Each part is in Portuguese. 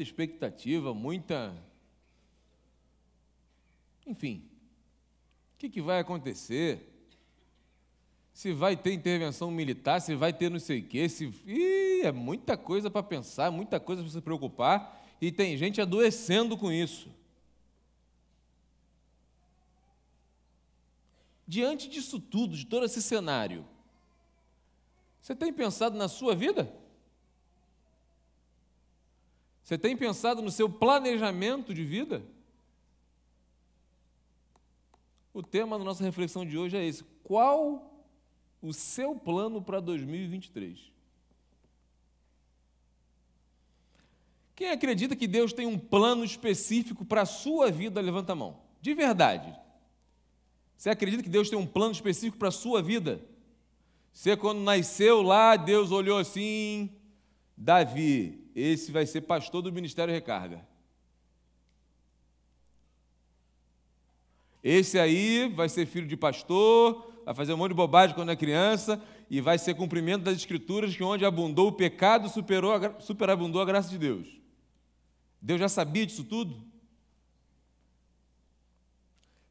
muita expectativa, muita. Enfim, o que, que vai acontecer? Se vai ter intervenção militar, se vai ter não sei o quê, se. Ih, é muita coisa para pensar, muita coisa para se preocupar, e tem gente adoecendo com isso. Diante disso tudo, de todo esse cenário, você tem pensado na sua vida? Você tem pensado no seu planejamento de vida? O tema da nossa reflexão de hoje é esse: qual o seu plano para 2023? Quem acredita que Deus tem um plano específico para a sua vida, levanta a mão. De verdade. Você acredita que Deus tem um plano específico para a sua vida? Você, quando nasceu lá, Deus olhou assim: Davi, esse vai ser pastor do Ministério Recarga. Esse aí vai ser filho de pastor, vai fazer um monte de bobagem quando é criança e vai ser cumprimento das escrituras que onde abundou o pecado, superou, superabundou a graça de Deus. Deus já sabia disso tudo?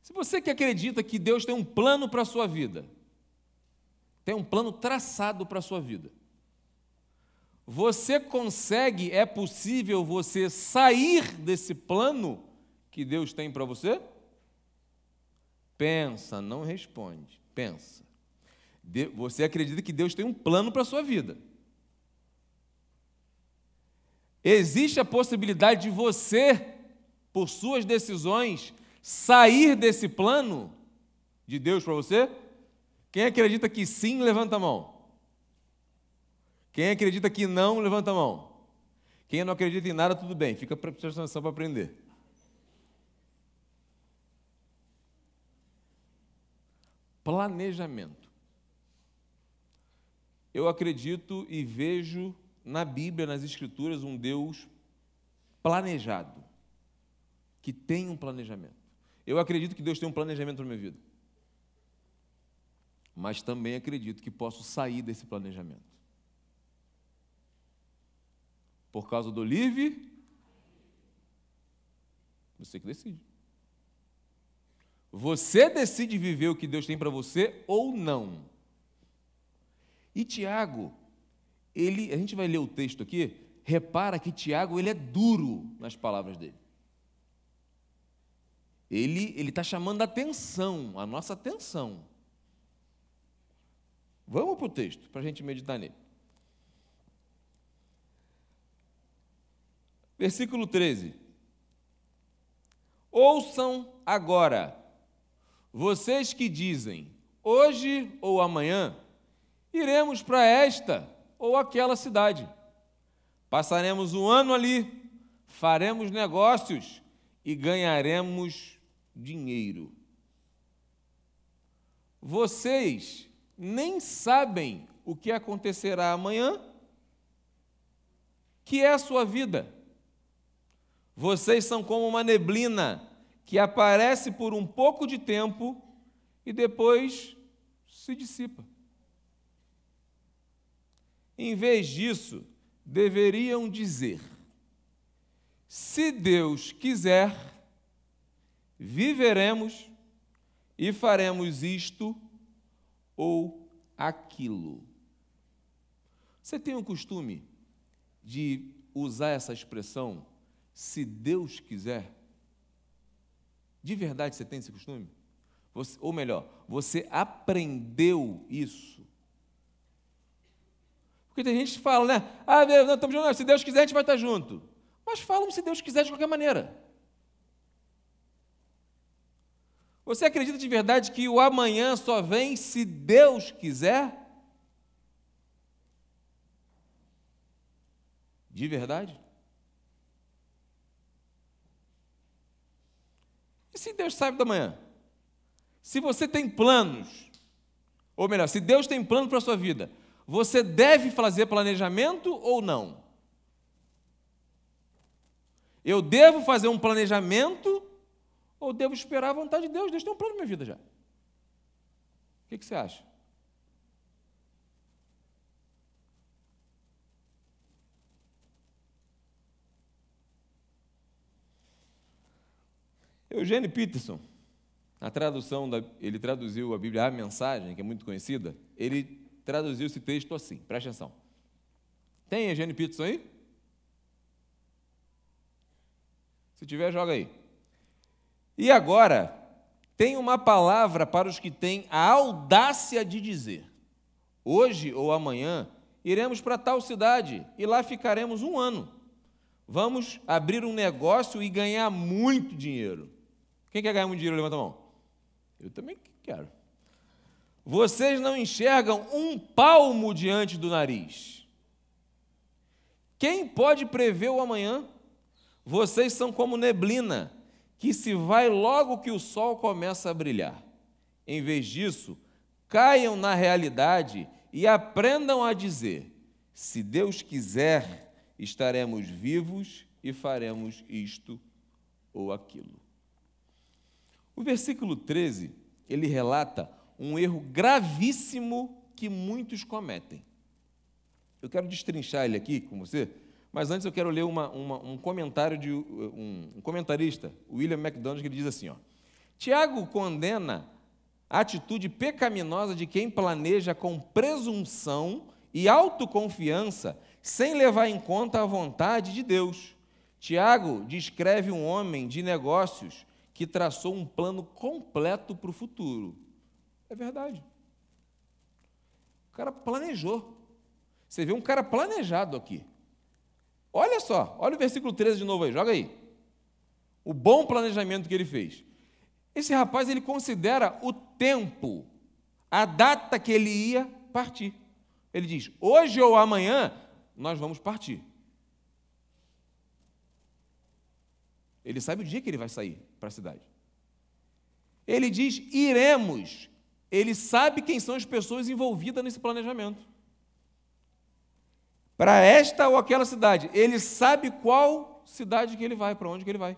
Se você que acredita que Deus tem um plano para a sua vida, tem um plano traçado para a sua vida, você consegue, é possível você sair desse plano que Deus tem para você? Pensa, não responde. Pensa. Você acredita que Deus tem um plano para a sua vida. Existe a possibilidade de você, por suas decisões, sair desse plano de Deus para você? Quem acredita que sim, levanta a mão. Quem acredita que não, levanta a mão. Quem não acredita em nada, tudo bem, fica prestando atenção para aprender. Planejamento. Eu acredito e vejo na Bíblia, nas Escrituras, um Deus planejado, que tem um planejamento. Eu acredito que Deus tem um planejamento para a minha vida. Mas também acredito que posso sair desse planejamento. Por causa do livre, você que decide. Você decide viver o que Deus tem para você ou não. E Tiago, ele, a gente vai ler o texto aqui, repara que Tiago ele é duro nas palavras dele. Ele ele está chamando a atenção, a nossa atenção. Vamos para o texto para a gente meditar nele. Versículo 13. Ouçam agora, vocês que dizem, hoje ou amanhã, iremos para esta ou aquela cidade. Passaremos um ano ali, faremos negócios e ganharemos dinheiro. Vocês nem sabem o que acontecerá amanhã, que é a sua vida. Vocês são como uma neblina que aparece por um pouco de tempo e depois se dissipa. Em vez disso, deveriam dizer: se Deus quiser, viveremos e faremos isto ou aquilo. Você tem o costume de usar essa expressão se Deus quiser? De verdade você tem esse costume? Você, ou melhor, você aprendeu isso? Porque tem gente que fala, né? Ah, não, estamos juntos, se Deus quiser, a gente vai estar junto. Mas falam se Deus quiser de qualquer maneira. Você acredita de verdade que o amanhã só vem se Deus quiser? De verdade? E se Deus sabe da manhã? Se você tem planos, ou melhor, se Deus tem plano para a sua vida, você deve fazer planejamento ou não? Eu devo fazer um planejamento ou devo esperar a vontade de Deus? Deus tem um plano na minha vida já. O que, que você acha? Eugênio Peterson, na tradução, da, ele traduziu a Bíblia, a mensagem, que é muito conhecida, ele traduziu esse texto assim, preste atenção. Tem Eugênio Peterson aí? Se tiver, joga aí. E agora, tem uma palavra para os que têm a audácia de dizer: hoje ou amanhã iremos para tal cidade e lá ficaremos um ano. Vamos abrir um negócio e ganhar muito dinheiro. Quem quer ganhar muito dinheiro? Levanta a mão. Eu também quero. Vocês não enxergam um palmo diante do nariz. Quem pode prever o amanhã? Vocês são como neblina, que se vai logo que o sol começa a brilhar. Em vez disso, caiam na realidade e aprendam a dizer: se Deus quiser, estaremos vivos e faremos isto ou aquilo. O versículo 13, ele relata um erro gravíssimo que muitos cometem. Eu quero destrinchar ele aqui com você, mas antes eu quero ler uma, uma, um comentário de um, um, comentarista, William MacDonald, que ele diz assim: ó, Tiago condena a atitude pecaminosa de quem planeja com presunção e autoconfiança, sem levar em conta a vontade de Deus. Tiago descreve um homem de negócios que traçou um plano completo para o futuro. É verdade. O cara planejou. Você vê um cara planejado aqui. Olha só, olha o versículo 13 de novo aí, joga aí. O bom planejamento que ele fez. Esse rapaz, ele considera o tempo, a data que ele ia partir. Ele diz: hoje ou amanhã nós vamos partir. Ele sabe o dia que ele vai sair para a cidade. Ele diz: iremos. Ele sabe quem são as pessoas envolvidas nesse planejamento. Para esta ou aquela cidade. Ele sabe qual cidade que ele vai, para onde que ele vai.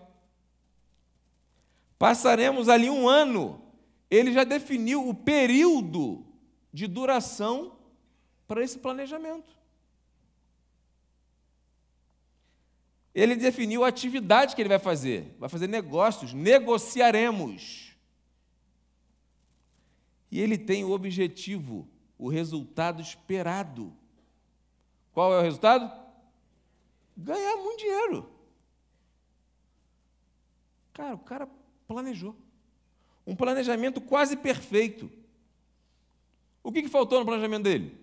Passaremos ali um ano. Ele já definiu o período de duração para esse planejamento. Ele definiu a atividade que ele vai fazer. Vai fazer negócios, negociaremos. E ele tem o objetivo, o resultado esperado. Qual é o resultado? Ganhar muito dinheiro. Cara, o cara planejou. Um planejamento quase perfeito. O que, que faltou no planejamento dele?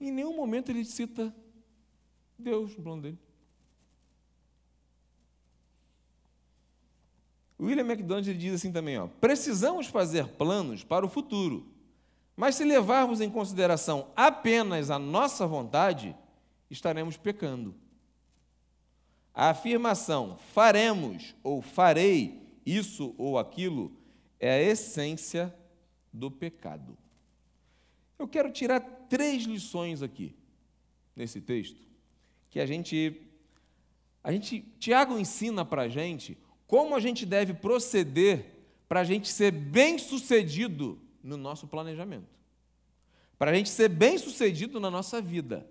Em nenhum momento ele cita Deus no plano dele. William MacDonald diz assim também: ó, precisamos fazer planos para o futuro, mas se levarmos em consideração apenas a nossa vontade, estaremos pecando. A afirmação faremos ou farei isso ou aquilo é a essência do pecado. Eu quero tirar três lições aqui nesse texto que a gente a gente Tiago ensina para a gente como a gente deve proceder para a gente ser bem sucedido no nosso planejamento, para a gente ser bem sucedido na nossa vida.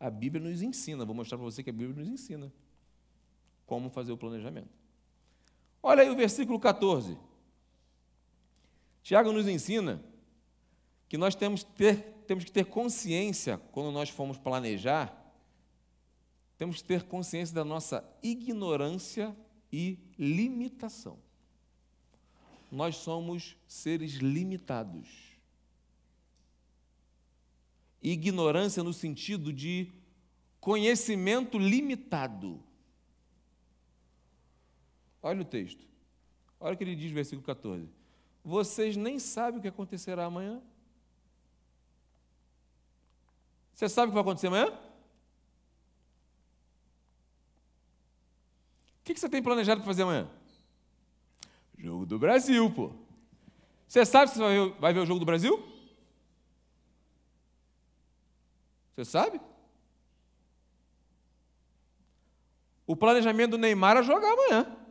A Bíblia nos ensina, vou mostrar para você que a Bíblia nos ensina como fazer o planejamento. Olha aí o versículo 14. Tiago nos ensina que nós temos, ter, temos que ter consciência, quando nós formos planejar, temos que ter consciência da nossa ignorância e limitação. Nós somos seres limitados. Ignorância no sentido de conhecimento limitado. Olha o texto. Olha o que ele diz versículo 14. Vocês nem sabem o que acontecerá amanhã. Você sabe o que vai acontecer amanhã? O que você tem planejado para fazer amanhã? Jogo do Brasil, pô. Você sabe se você vai ver, o jogo do Brasil? Você sabe? O planejamento do Neymar é jogar amanhã.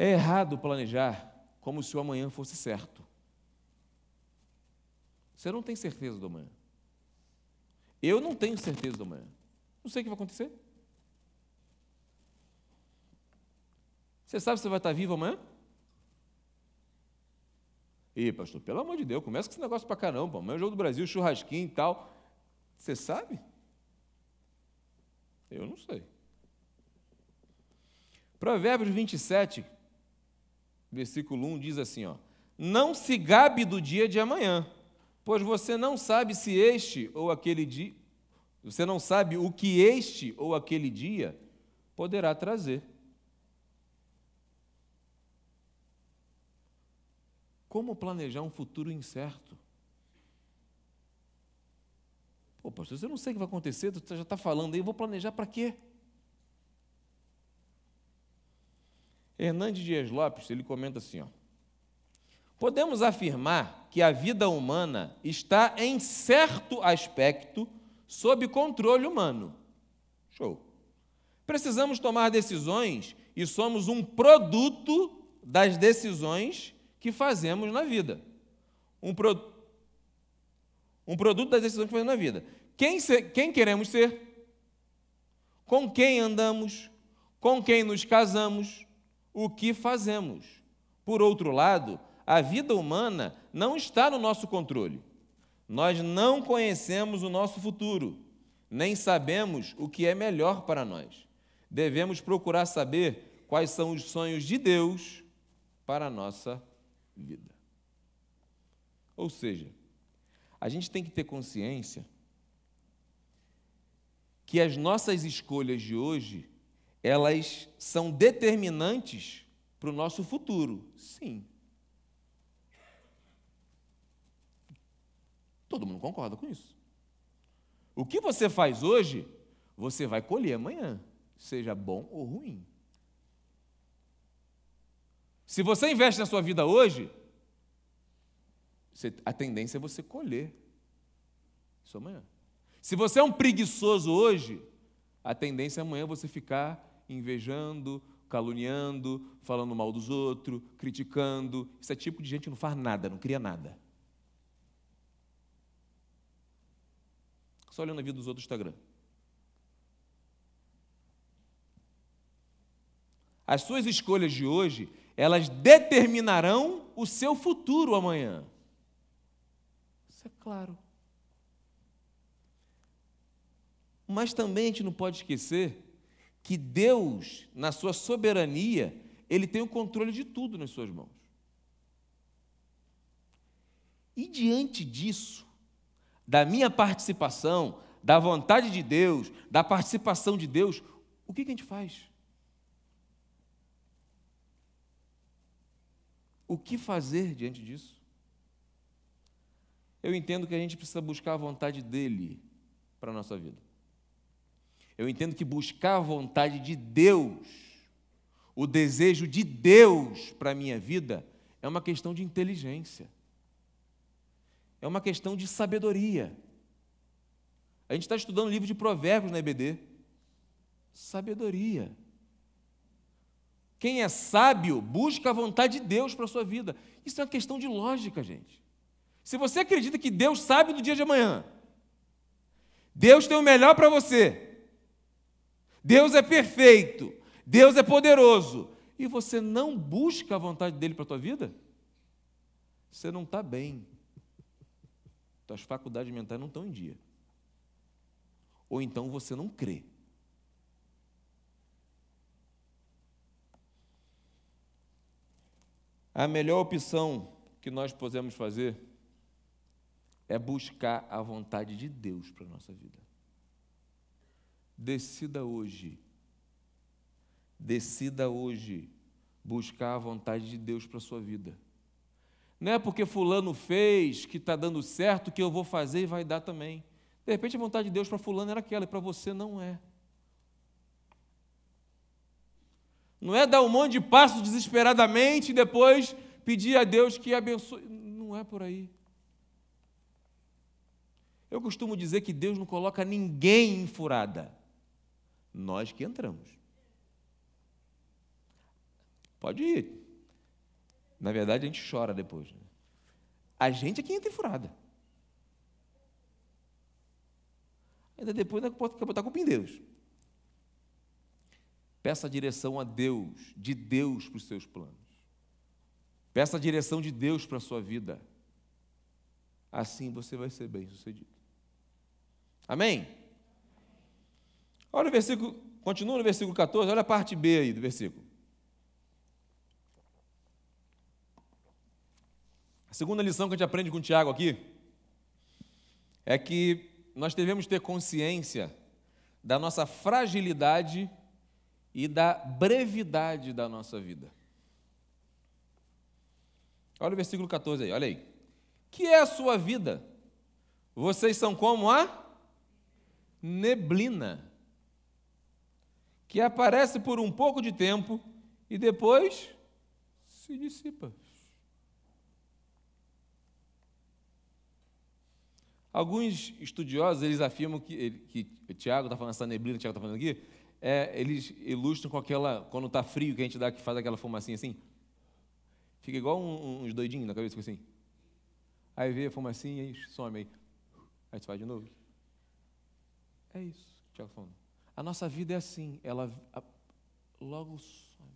É errado planejar como se o amanhã fosse certo. Você não tem certeza do amanhã. Eu não tenho certeza do amanhã. Não sei o que vai acontecer. Você sabe se você vai estar vivo amanhã? Ih, pastor, pelo amor de Deus, começa com esse negócio para caramba. Amanhã é o jogo do Brasil, churrasquinho e tal. Você sabe? Eu não sei. Provérbios 27, versículo 1 diz assim: ó, Não se gabe do dia de amanhã, pois você não sabe se este ou aquele dia, você não sabe o que este ou aquele dia poderá trazer. Como planejar um futuro incerto? Pô, pastor, você não sei o que vai acontecer, você já está falando aí, eu vou planejar para quê? Hernandes Dias Lopes, ele comenta assim, ó, Podemos afirmar que a vida humana está em certo aspecto sob controle humano. Show. Precisamos tomar decisões e somos um produto das decisões que fazemos na vida. Um, pro... um produto das decisões que fazemos na vida. Quem, se... quem queremos ser? Com quem andamos? Com quem nos casamos? O que fazemos? Por outro lado, a vida humana não está no nosso controle. Nós não conhecemos o nosso futuro, nem sabemos o que é melhor para nós. Devemos procurar saber quais são os sonhos de Deus para a nossa vida. Ou seja, a gente tem que ter consciência que as nossas escolhas de hoje, elas são determinantes para o nosso futuro. Sim. Todo mundo concorda com isso. O que você faz hoje, você vai colher amanhã, seja bom ou ruim. Se você investe na sua vida hoje, a tendência é você colher isso amanhã. Se você é um preguiçoso hoje, a tendência é amanhã você ficar invejando, caluniando, falando mal dos outros, criticando. Isso é tipo de gente que não faz nada, não cria nada. Só olhando a vida dos outros no Instagram. As suas escolhas de hoje elas determinarão o seu futuro amanhã. Isso é claro. Mas também a gente não pode esquecer que Deus, na sua soberania, ele tem o controle de tudo nas suas mãos. E diante disso, da minha participação, da vontade de Deus, da participação de Deus, o que, que a gente faz? O que fazer diante disso? Eu entendo que a gente precisa buscar a vontade dele para a nossa vida. Eu entendo que buscar a vontade de Deus, o desejo de Deus para a minha vida, é uma questão de inteligência, é uma questão de sabedoria. A gente está estudando o livro de Provérbios na EBD. Sabedoria. Quem é sábio busca a vontade de Deus para a sua vida. Isso é uma questão de lógica, gente. Se você acredita que Deus sabe do dia de amanhã, Deus tem o melhor para você, Deus é perfeito, Deus é poderoso, e você não busca a vontade dele para a tua vida, você não está bem. Tuas faculdades mentais não estão em dia. Ou então você não crê. A melhor opção que nós podemos fazer é buscar a vontade de Deus para a nossa vida. Decida hoje, decida hoje buscar a vontade de Deus para a sua vida. Não é porque Fulano fez que está dando certo que eu vou fazer e vai dar também. De repente a vontade de Deus para Fulano era aquela e para você não é. Não é dar um monte de passos desesperadamente e depois pedir a Deus que abençoe. Não é por aí. Eu costumo dizer que Deus não coloca ninguém em furada. Nós que entramos. Pode ir. Na verdade, a gente chora depois. Né? A gente é quem entra em furada. Ainda depois ainda pode botar culpa em Deus. Peça a direção a Deus, de Deus para os seus planos. Peça a direção de Deus para a sua vida. Assim você vai ser bem sucedido. Amém? Olha o versículo, continua no versículo 14, olha a parte B aí do versículo. A segunda lição que a gente aprende com Tiago aqui é que nós devemos ter consciência da nossa fragilidade e da brevidade da nossa vida. Olha o versículo 14 aí, olha aí. Que é a sua vida? Vocês são como a neblina, que aparece por um pouco de tempo e depois se dissipa. Alguns estudiosos eles afirmam que, que Tiago está falando essa neblina, Tiago está falando aqui, é, eles ilustram com aquela, quando está frio, que a gente dá que faz aquela fumacinha assim, fica igual um, uns doidinhos na cabeça, assim. Aí vê a fumacinha e some aí. Aí você faz de novo. É isso que o Tiago está falando. A nossa vida é assim, ela logo some.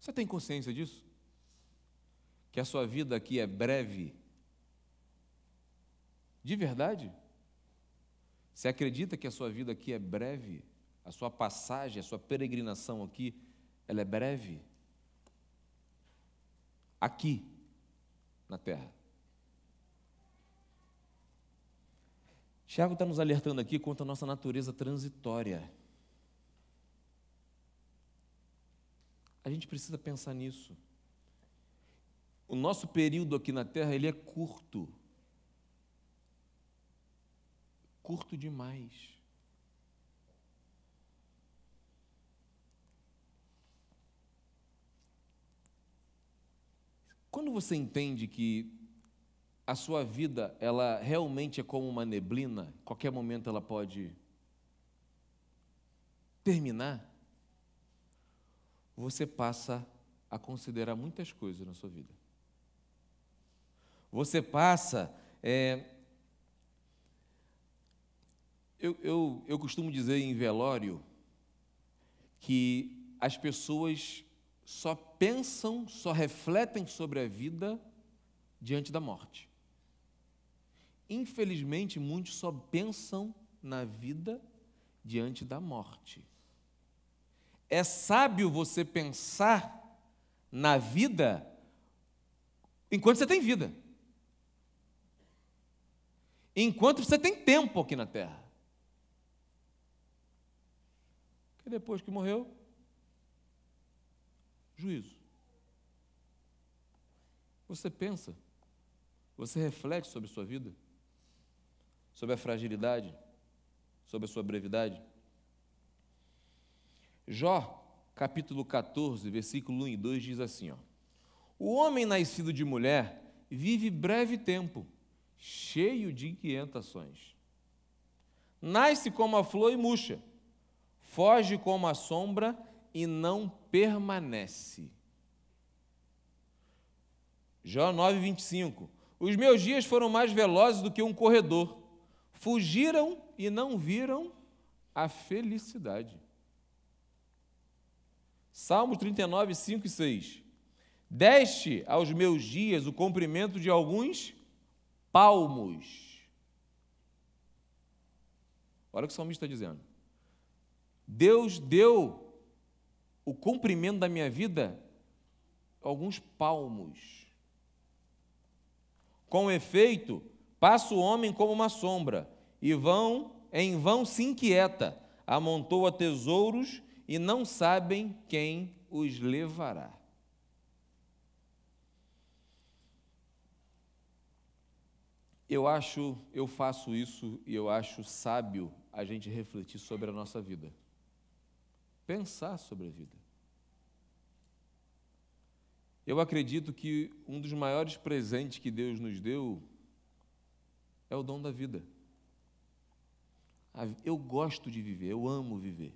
Você tem consciência disso? Que a sua vida aqui é breve? De verdade? Você acredita que a sua vida aqui é breve? A sua passagem, a sua peregrinação aqui, ela é breve? Aqui, na terra. Tiago está nos alertando aqui contra a nossa natureza transitória. A gente precisa pensar nisso. O nosso período aqui na Terra ele é curto. curto demais. Quando você entende que a sua vida, ela realmente é como uma neblina, qualquer momento ela pode terminar, você passa a considerar muitas coisas na sua vida. Você passa é, eu, eu, eu costumo dizer em velório que as pessoas só pensam, só refletem sobre a vida diante da morte. Infelizmente, muitos só pensam na vida diante da morte. É sábio você pensar na vida enquanto você tem vida. Enquanto você tem tempo aqui na terra. E depois que morreu, juízo. Você pensa, você reflete sobre sua vida, sobre a fragilidade, sobre a sua brevidade. Jó, capítulo 14, versículo 1 e 2 diz assim: ó, O homem nascido de mulher vive breve tempo, cheio de inquietações. Nasce como a flor e murcha foge como a sombra e não permanece. Jó 9, 25. Os meus dias foram mais velozes do que um corredor, fugiram e não viram a felicidade. Salmo 39, 5 e 6. Deste aos meus dias o comprimento de alguns palmos. Olha o que o salmista está dizendo. Deus deu o cumprimento da minha vida alguns palmos. Com efeito, passa o homem como uma sombra, e vão, em vão se inquieta, amontoa tesouros e não sabem quem os levará. Eu acho, eu faço isso e eu acho sábio a gente refletir sobre a nossa vida pensar sobre a vida. Eu acredito que um dos maiores presentes que Deus nos deu é o dom da vida. Eu gosto de viver, eu amo viver.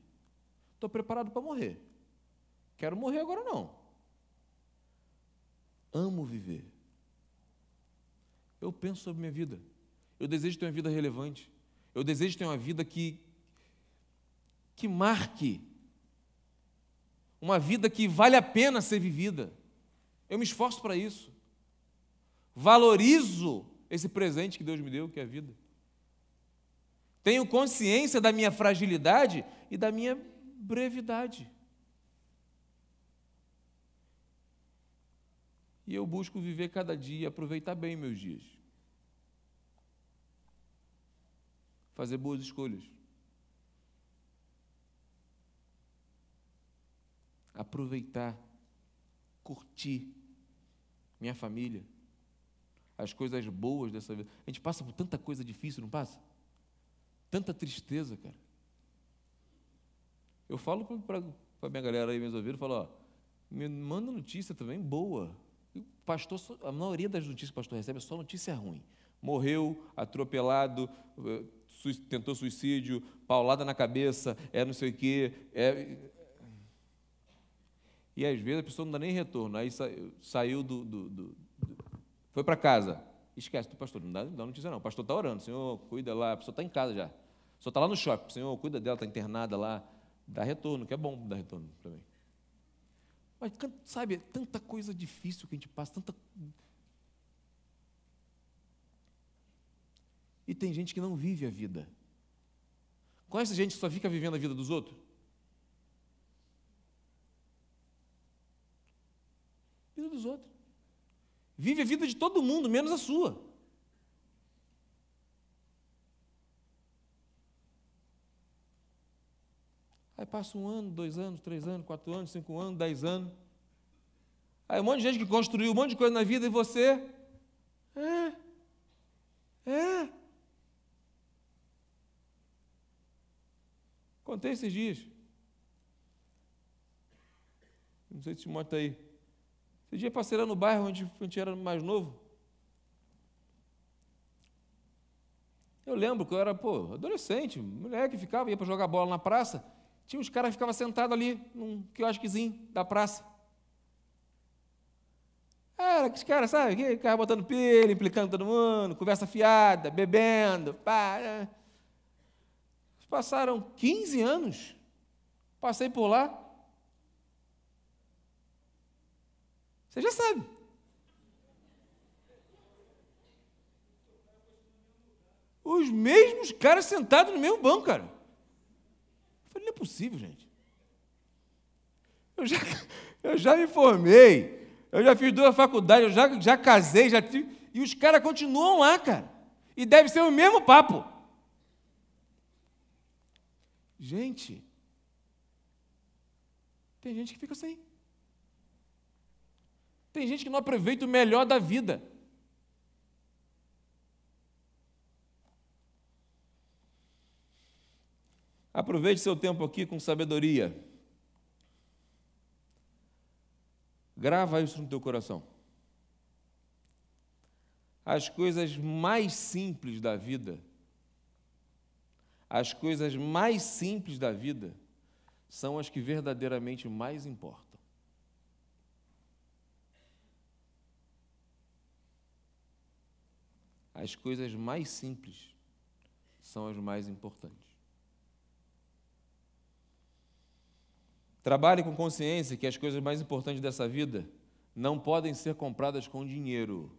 Estou preparado para morrer. Quero morrer agora não. Amo viver. Eu penso sobre minha vida. Eu desejo ter uma vida relevante. Eu desejo ter uma vida que que marque uma vida que vale a pena ser vivida. Eu me esforço para isso. Valorizo esse presente que Deus me deu, que é a vida. Tenho consciência da minha fragilidade e da minha brevidade. E eu busco viver cada dia aproveitar bem meus dias. Fazer boas escolhas. Aproveitar, curtir minha família, as coisas boas dessa vida. A gente passa por tanta coisa difícil, não passa? Tanta tristeza, cara. Eu falo para a minha galera aí, meus ouvidos, falo, ó, me manda notícia também boa. pastor, a maioria das notícias que o pastor recebe é só notícia ruim. Morreu, atropelado, eh, tentou suicídio, paulada na cabeça, é não sei o quê. É... E às vezes a pessoa não dá nem retorno. Aí saiu do. do, foi para casa. Esquece do pastor, não dá, não notícia não. O pastor está orando, Senhor, cuida lá, a pessoa está em casa já. A pessoa está lá no shopping, Senhor, cuida dela, está internada lá. Dá retorno, que é bom dar retorno também. Mas, sabe, tanta coisa difícil que a gente passa, tanta. E tem gente que não vive a vida. Conhece gente que só fica vivendo a vida dos outros? Vida dos outros. Vive a vida de todo mundo, menos a sua. Aí passa um ano, dois anos, três anos, quatro anos, cinco anos, dez anos. Aí um monte de gente que construiu um monte de coisa na vida e você. É. É. Contei esses dias. Não sei se Timóteo está aí. Esse dia passei lá no bairro onde a gente era mais novo. Eu lembro que eu era, pô, adolescente, mulher que ficava, ia para jogar bola na praça. Tinha uns caras que ficavam sentados ali num quiosquezinho da praça. Era aqueles caras, sabe? Que cara botando pilha, implicando todo mundo, conversa fiada, bebendo. Pá. Né? Passaram 15 anos. Passei por lá. Você já sabe. Os mesmos caras sentados no mesmo banco, cara falei, não é possível, gente. Eu já, eu já me formei, eu já fiz duas faculdades, eu já, já casei, já tive, e os caras continuam lá, cara. E deve ser o mesmo papo. Gente, tem gente que fica assim. Tem gente que não aproveita o melhor da vida. Aproveite seu tempo aqui com sabedoria. Grava isso no teu coração. As coisas mais simples da vida, as coisas mais simples da vida, são as que verdadeiramente mais importam. As coisas mais simples são as mais importantes. Trabalhe com consciência que as coisas mais importantes dessa vida não podem ser compradas com dinheiro.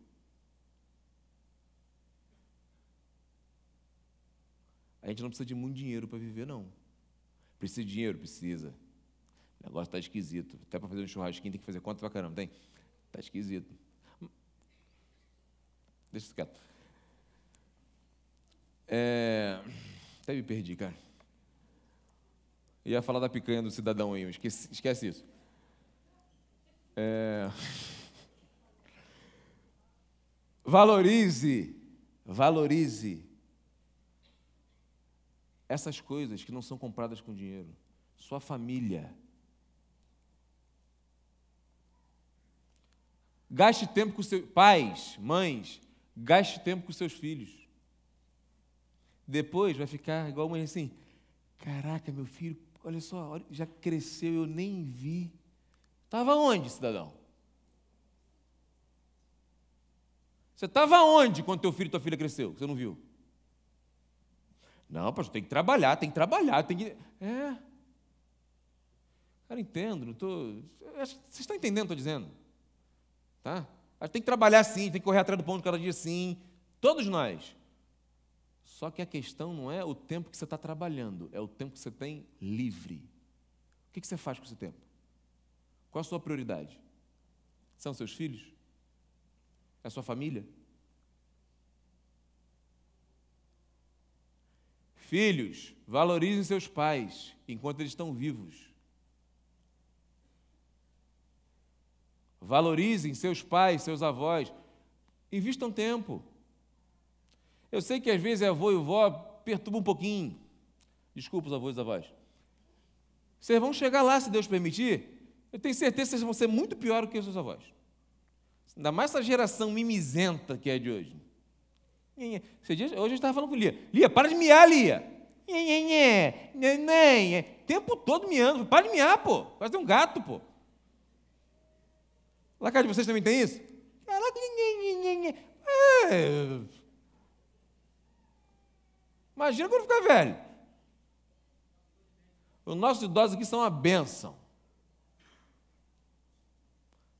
A gente não precisa de muito dinheiro para viver, não. Precisa de dinheiro? Precisa. O negócio está esquisito. Até para fazer um churrasquinho tem que fazer conta para caramba, tem? Está esquisito. Deixa isso quieto. É... Até me perdi, cara. Ia falar da picanha do cidadão aí, esquece, esquece isso. É... Valorize, valorize essas coisas que não são compradas com dinheiro. Sua família. Gaste tempo com seus pais, mães, gaste tempo com seus filhos. Depois vai ficar igual mãe assim: caraca, meu filho Olha só, já cresceu, eu nem vi. Estava onde, cidadão? Você estava onde quando teu filho e tua filha cresceu? Você não viu? Não, pastor, tem que trabalhar, tem que trabalhar, tem que. É. Cara, entendo, não tô. Vocês estão entendendo o que estou dizendo? Tá? Tem que trabalhar sim, tem que correr atrás do pão de cada dia sim. Todos nós. Só que a questão não é o tempo que você está trabalhando, é o tempo que você tem livre. O que você faz com esse tempo? Qual a sua prioridade? São seus filhos? É a sua família? Filhos, valorizem seus pais enquanto eles estão vivos. Valorizem seus pais, seus avós. Invistam tempo. Eu sei que às vezes avô e vó perturba um pouquinho. Desculpa os avós e avós. Vocês vão chegar lá, se Deus permitir. Eu tenho certeza que vocês vão ser muito pior do que os seus avós. Ainda mais essa geração mimizenta que é de hoje. Hoje a gente estava falando com Lia. Lia, para de miar, Lia. Tempo todo miando. Para de miar, pô. Quase um gato, pô. Lá cá de vocês também tem isso? É. Imagina quando ficar velho. Os nossos idosos aqui são uma benção.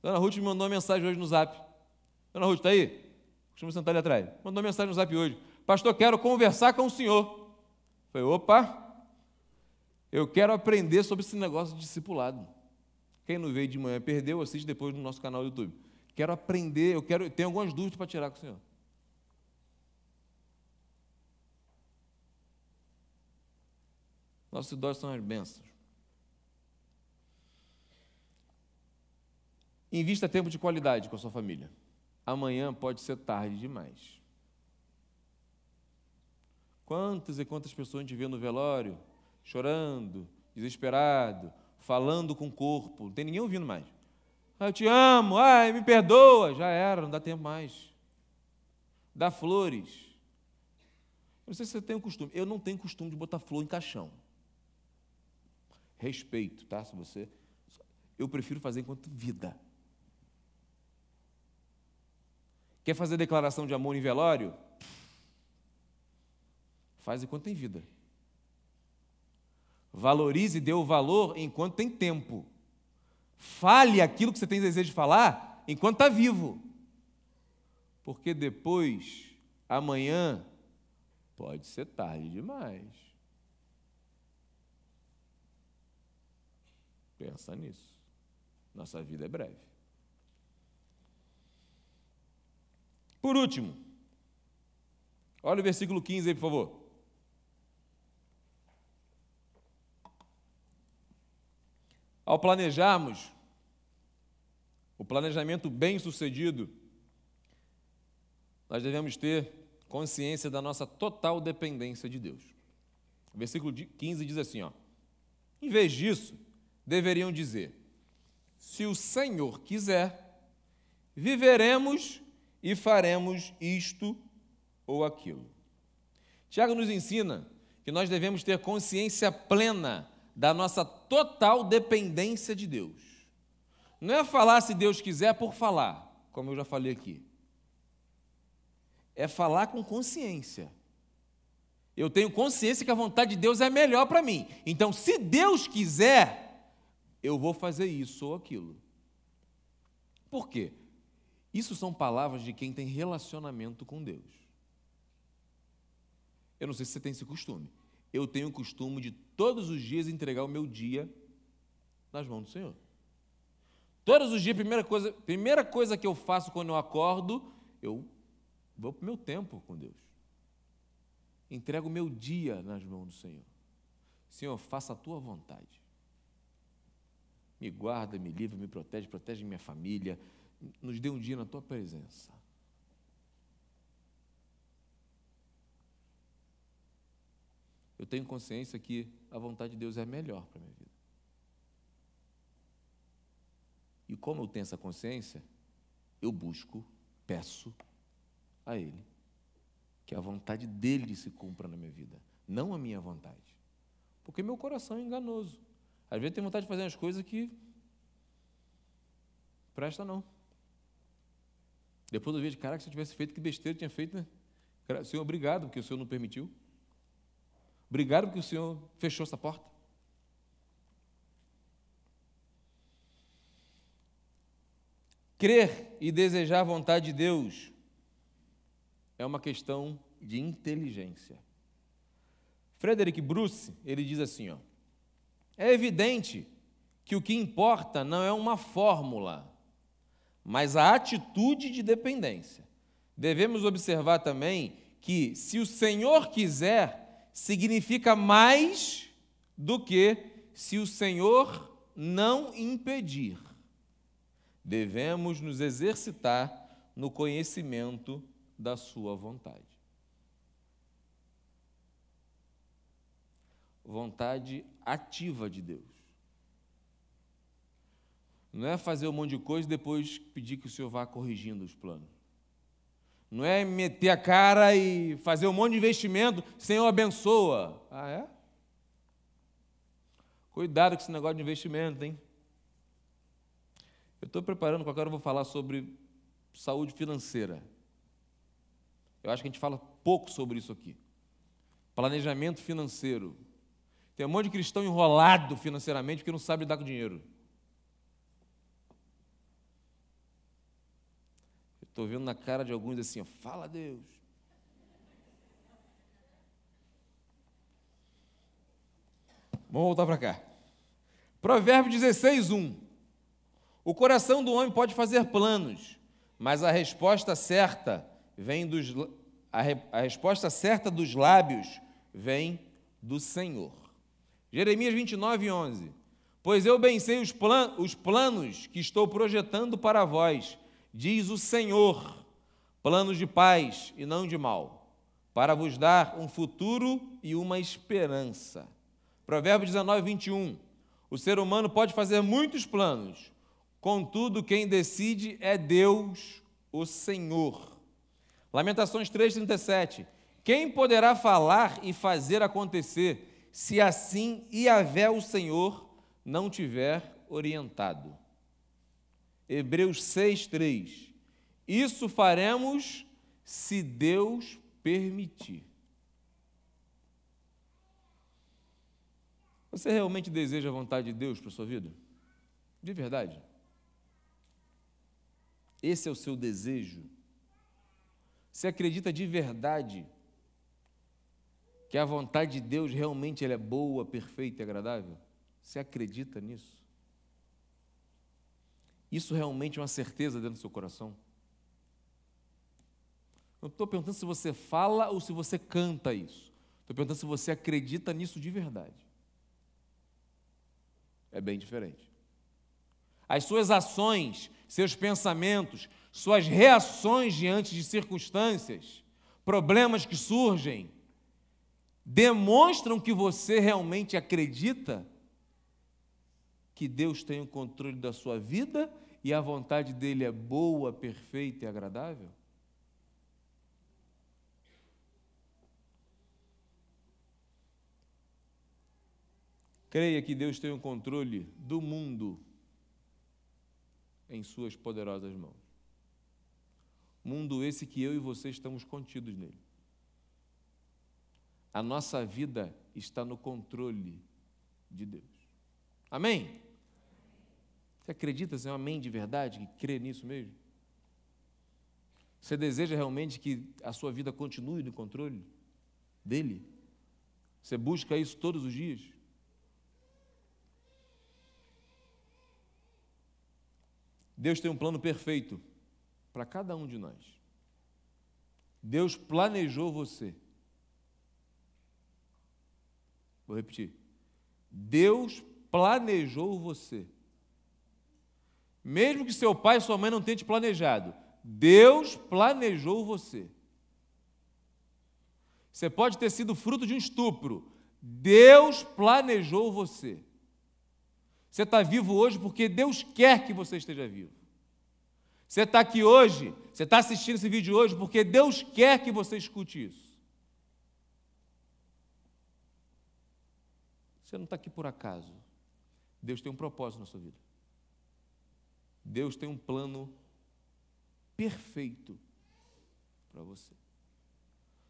Dona Ruth me mandou uma mensagem hoje no zap. Dona Ruth, está aí? Costuma sentar ali atrás. Mandou uma mensagem no zap hoje. Pastor, quero conversar com o senhor. Falei, opa, eu quero aprender sobre esse negócio de discipulado. Quem não veio de manhã perdeu, assiste depois no nosso canal do YouTube. Quero aprender, eu quero, tenho algumas dúvidas para tirar com o senhor. Nossos idosos são as bênçãos. Invista tempo de qualidade com a sua família. Amanhã pode ser tarde demais. Quantas e quantas pessoas a gente vê no velório, chorando, desesperado, falando com o corpo, não tem ninguém ouvindo mais. Ah, eu te amo, ai, me perdoa. Já era, não dá tempo mais. Dá flores. Eu não sei se você tem o costume. Eu não tenho costume de botar flor em caixão. Respeito, tá? Se você. Eu prefiro fazer enquanto vida. Quer fazer declaração de amor em velório? Faz enquanto tem vida. Valorize e dê o valor enquanto tem tempo. Fale aquilo que você tem desejo de falar enquanto está vivo. Porque depois, amanhã, pode ser tarde demais. Pensa nisso. Nossa vida é breve. Por último, olha o versículo 15 aí, por favor. Ao planejarmos, o planejamento bem sucedido, nós devemos ter consciência da nossa total dependência de Deus. O versículo 15 diz assim: ó, em vez disso, deveriam dizer: Se o Senhor quiser, viveremos e faremos isto ou aquilo. Tiago nos ensina que nós devemos ter consciência plena da nossa total dependência de Deus. Não é falar se Deus quiser por falar, como eu já falei aqui. É falar com consciência. Eu tenho consciência que a vontade de Deus é melhor para mim. Então, se Deus quiser, eu vou fazer isso ou aquilo. Por quê? Isso são palavras de quem tem relacionamento com Deus. Eu não sei se você tem esse costume. Eu tenho o costume de todos os dias entregar o meu dia nas mãos do Senhor. Todos os dias, primeira coisa, primeira coisa que eu faço quando eu acordo, eu vou para o meu tempo com Deus. Entrego o meu dia nas mãos do Senhor. Senhor, faça a tua vontade me guarda, me livra, me protege, protege minha família, nos dê um dia na tua presença. Eu tenho consciência que a vontade de Deus é melhor para a minha vida. E como eu tenho essa consciência, eu busco, peço a Ele que a vontade dele se cumpra na minha vida, não a minha vontade. Porque meu coração é enganoso. Às vezes tem vontade de fazer umas coisas que Presta não. Depois eu vejo, caraca, se eu tivesse feito, que besteira eu tinha feito, né? Senhor, obrigado, porque o Senhor não permitiu. Obrigado, porque o Senhor fechou essa porta. Crer e desejar a vontade de Deus é uma questão de inteligência. Frederick Bruce, ele diz assim, ó, é evidente que o que importa não é uma fórmula, mas a atitude de dependência. Devemos observar também que, se o Senhor quiser, significa mais do que se o Senhor não impedir. Devemos nos exercitar no conhecimento da Sua vontade. Vontade ativa de Deus. Não é fazer um monte de coisa e depois pedir que o Senhor vá corrigindo os planos. Não é meter a cara e fazer um monte de investimento, Senhor abençoa. Ah, é? Cuidado com esse negócio de investimento, hein? Eu estou preparando, qualquer hora eu vou falar sobre saúde financeira. Eu acho que a gente fala pouco sobre isso aqui. Planejamento financeiro. Tem um monte de cristão enrolado financeiramente porque não sabe lidar com dinheiro. Estou vendo na cara de alguns assim, fala Deus. Vamos voltar para cá. Provérbio 16, 1. O coração do homem pode fazer planos, mas a resposta certa vem dos a, re, a resposta certa dos lábios vem do Senhor. Jeremias 29, 11. Pois eu bem sei os, plan, os planos que estou projetando para vós, diz o Senhor, planos de paz e não de mal, para vos dar um futuro e uma esperança. Provérbio 19, 21. O ser humano pode fazer muitos planos, contudo, quem decide é Deus, o Senhor. Lamentações 3,37. Quem poderá falar e fazer acontecer, se assim Iavé, o Senhor, não tiver orientado? Hebreus 6, 3. Isso faremos se Deus permitir. Você realmente deseja a vontade de Deus para a sua vida? De verdade? Esse é o seu desejo? Você acredita de verdade que a vontade de Deus realmente ela é boa, perfeita e agradável? Você acredita nisso? Isso realmente é uma certeza dentro do seu coração? Não estou perguntando se você fala ou se você canta isso. Estou perguntando se você acredita nisso de verdade. É bem diferente. As suas ações, seus pensamentos, suas reações diante de circunstâncias, problemas que surgem, demonstram que você realmente acredita que Deus tem o controle da sua vida e a vontade dele é boa, perfeita e agradável? Creia que Deus tem o controle do mundo em Suas poderosas mãos. Mundo esse que eu e você estamos contidos nele. A nossa vida está no controle de Deus. Amém? Você acredita ser um amém de verdade, que crê nisso mesmo? Você deseja realmente que a sua vida continue no controle dele? Você busca isso todos os dias? Deus tem um plano perfeito para cada um de nós. Deus planejou você. Vou repetir. Deus planejou você. Mesmo que seu pai e sua mãe não tenham te planejado, Deus planejou você. Você pode ter sido fruto de um estupro. Deus planejou você. Você está vivo hoje porque Deus quer que você esteja vivo. Você está aqui hoje, você está assistindo esse vídeo hoje porque Deus quer que você escute isso. Você não está aqui por acaso. Deus tem um propósito na sua vida. Deus tem um plano perfeito para você.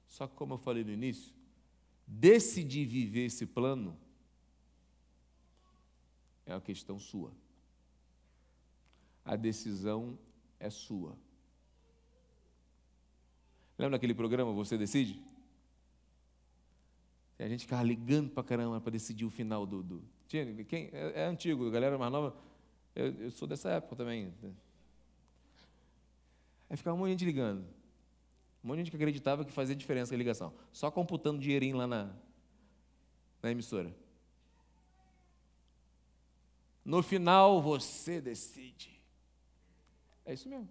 Só que, como eu falei no início, decidir viver esse plano é uma questão sua. A decisão é sua. Lembra daquele programa Você Decide? A gente ficava ligando para caramba para decidir o final do. do... Quem, é, é, antigo, a galera mais nova. Eu, eu, sou dessa época também. Aí ficava um monte de gente ligando. Um monte de gente que acreditava que fazia diferença a ligação. Só computando dinheirinho lá na, na emissora. No final, você decide. É isso mesmo.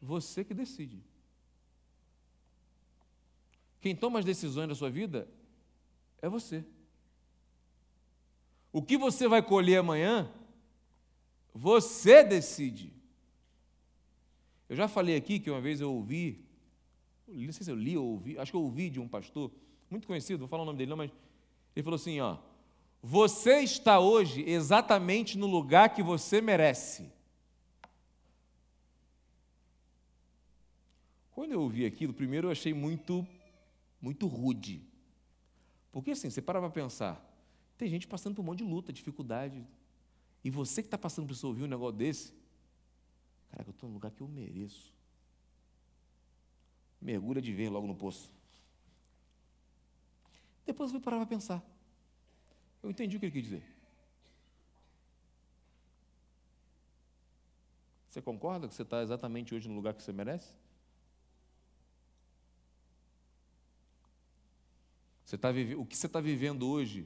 Você que decide. Quem toma as decisões da sua vida é você. O que você vai colher amanhã, você decide. Eu já falei aqui que uma vez eu ouvi, não sei se eu li ou ouvi, acho que eu ouvi de um pastor, muito conhecido, vou falar o nome dele não, mas ele falou assim, ó, você está hoje exatamente no lugar que você merece. Quando eu ouvi aquilo, primeiro eu achei muito muito rude. Porque assim, você para para pensar, tem gente passando por um monte de luta, dificuldade, e você que está passando por isso ouvir um negócio desse, cara, eu estou no lugar que eu mereço. Mergulha de ver logo no poço. Depois eu fui parar para pensar. Eu entendi o que ele quis dizer. Você concorda que você está exatamente hoje no lugar que você merece? Você tá vive... O que você está vivendo hoje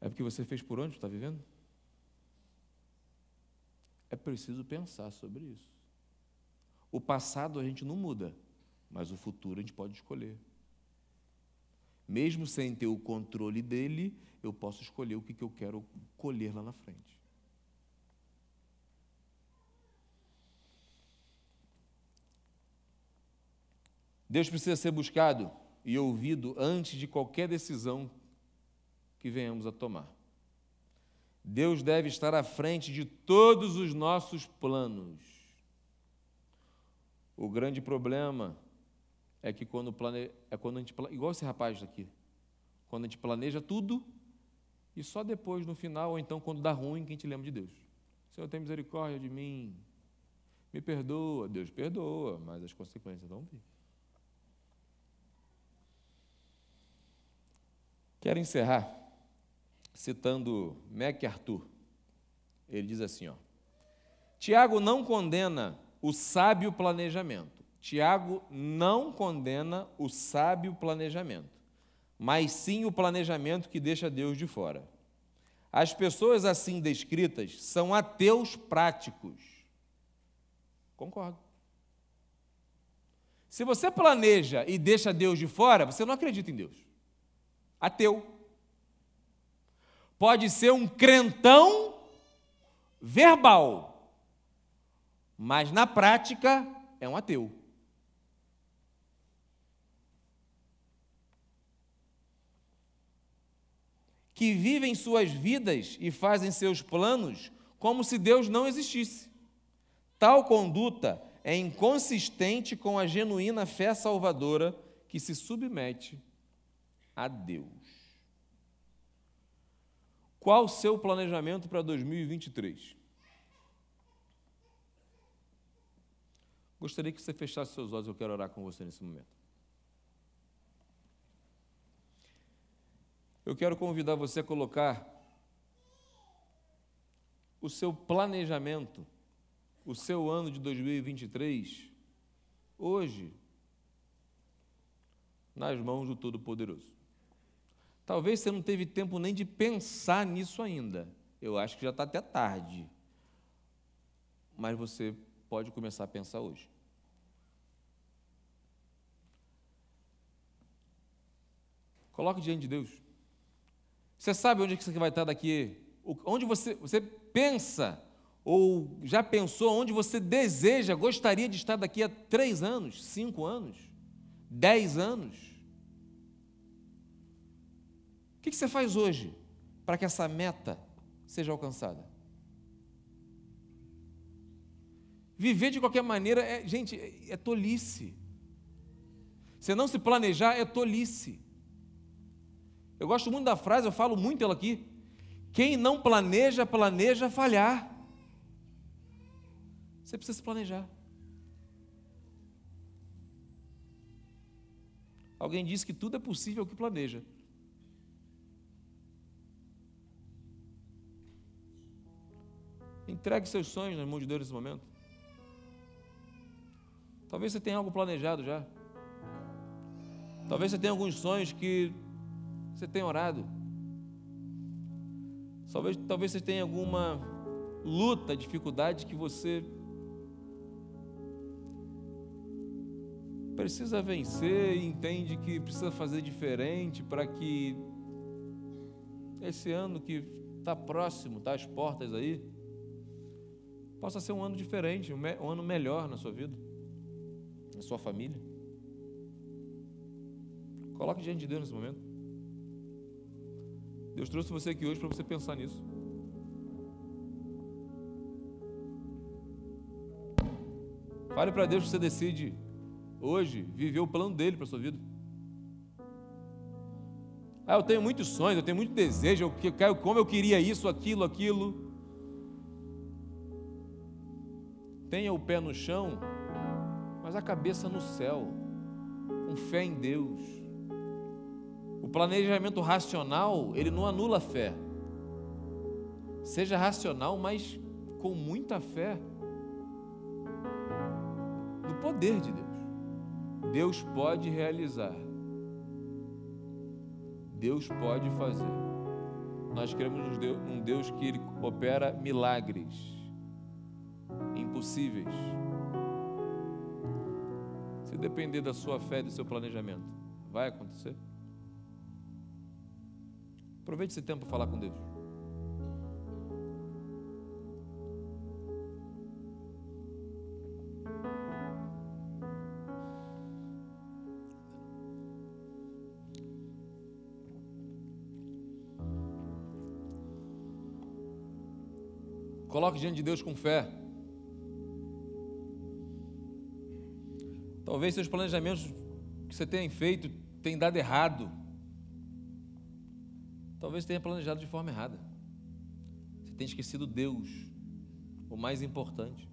é porque você fez por onde está vivendo? É preciso pensar sobre isso. O passado a gente não muda, mas o futuro a gente pode escolher. Mesmo sem ter o controle dele, eu posso escolher o que eu quero colher lá na frente. Deus precisa ser buscado e ouvido antes de qualquer decisão que venhamos a tomar. Deus deve estar à frente de todos os nossos planos. O grande problema é que quando, plane... é quando a gente igual esse rapaz aqui, quando a gente planeja tudo e só depois no final ou então quando dá ruim que a gente lembra de Deus. Senhor, tem misericórdia de mim. Me perdoa, Deus perdoa, mas as consequências vão vir. Quero encerrar citando MacArthur. Ele diz assim: ó, Tiago não condena o sábio planejamento. Tiago não condena o sábio planejamento, mas sim o planejamento que deixa Deus de fora. As pessoas assim descritas são ateus práticos. Concordo. Se você planeja e deixa Deus de fora, você não acredita em Deus ateu. Pode ser um crentão verbal, mas na prática é um ateu. Que vivem suas vidas e fazem seus planos como se Deus não existisse. Tal conduta é inconsistente com a genuína fé salvadora que se submete a Deus. Qual o seu planejamento para 2023? Gostaria que você fechasse seus olhos, eu quero orar com você nesse momento. Eu quero convidar você a colocar o seu planejamento, o seu ano de 2023, hoje, nas mãos do Todo-Poderoso. Talvez você não teve tempo nem de pensar nisso ainda. Eu acho que já está até tarde. Mas você pode começar a pensar hoje. Coloque diante de Deus. Você sabe onde você vai estar daqui? Onde você, você pensa ou já pensou onde você deseja, gostaria de estar daqui a três anos, cinco anos, dez anos? O que você faz hoje para que essa meta seja alcançada. Viver de qualquer maneira, é, gente, é, é tolice. Você não se planejar é tolice. Eu gosto muito da frase, eu falo muito ela aqui. Quem não planeja, planeja falhar. Você precisa se planejar. Alguém disse que tudo é possível que planeja. Entregue seus sonhos nas mãos de Deus nesse momento. Talvez você tenha algo planejado já. Talvez você tenha alguns sonhos que você tenha orado. Talvez, talvez você tenha alguma luta, dificuldade que você precisa vencer e entende que precisa fazer diferente para que esse ano que está próximo, está às portas aí, possa ser um ano diferente, um ano melhor na sua vida, na sua família. Coloque diante de Deus nesse momento. Deus trouxe você aqui hoje para você pensar nisso. Fale para Deus que você decide hoje viver o plano dele para a sua vida. Ah, eu tenho muitos sonhos, eu tenho muito desejo, eu quero como eu queria isso, aquilo, aquilo. Tenha o pé no chão, mas a cabeça no céu, com fé em Deus. O planejamento racional, ele não anula a fé. Seja racional, mas com muita fé no poder de Deus. Deus pode realizar. Deus pode fazer. Nós cremos num Deus que opera milagres impossíveis. Se depender da sua fé e do seu planejamento, vai acontecer? Aproveite esse tempo para falar com Deus. Coloque diante de Deus com fé. Talvez seus planejamentos que você tenha feito tenham dado errado. Talvez tenha planejado de forma errada. Você tenha esquecido Deus, o mais importante.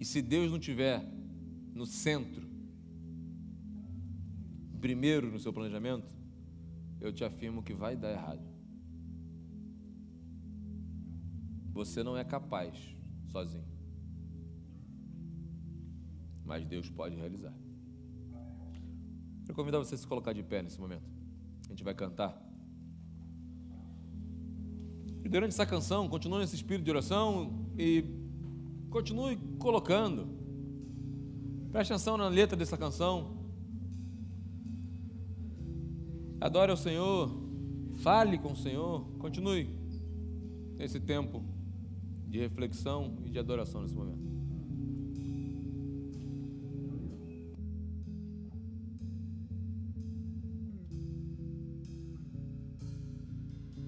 E se Deus não tiver no centro, primeiro no seu planejamento, eu te afirmo que vai dar errado. Você não é capaz sozinho. Mas Deus pode realizar. Quero convidar você a se colocar de pé nesse momento. A gente vai cantar. E durante essa canção, continue nesse espírito de oração e continue colocando. Preste atenção na letra dessa canção. Adore ao Senhor. Fale com o Senhor. Continue nesse tempo de reflexão e de adoração nesse momento.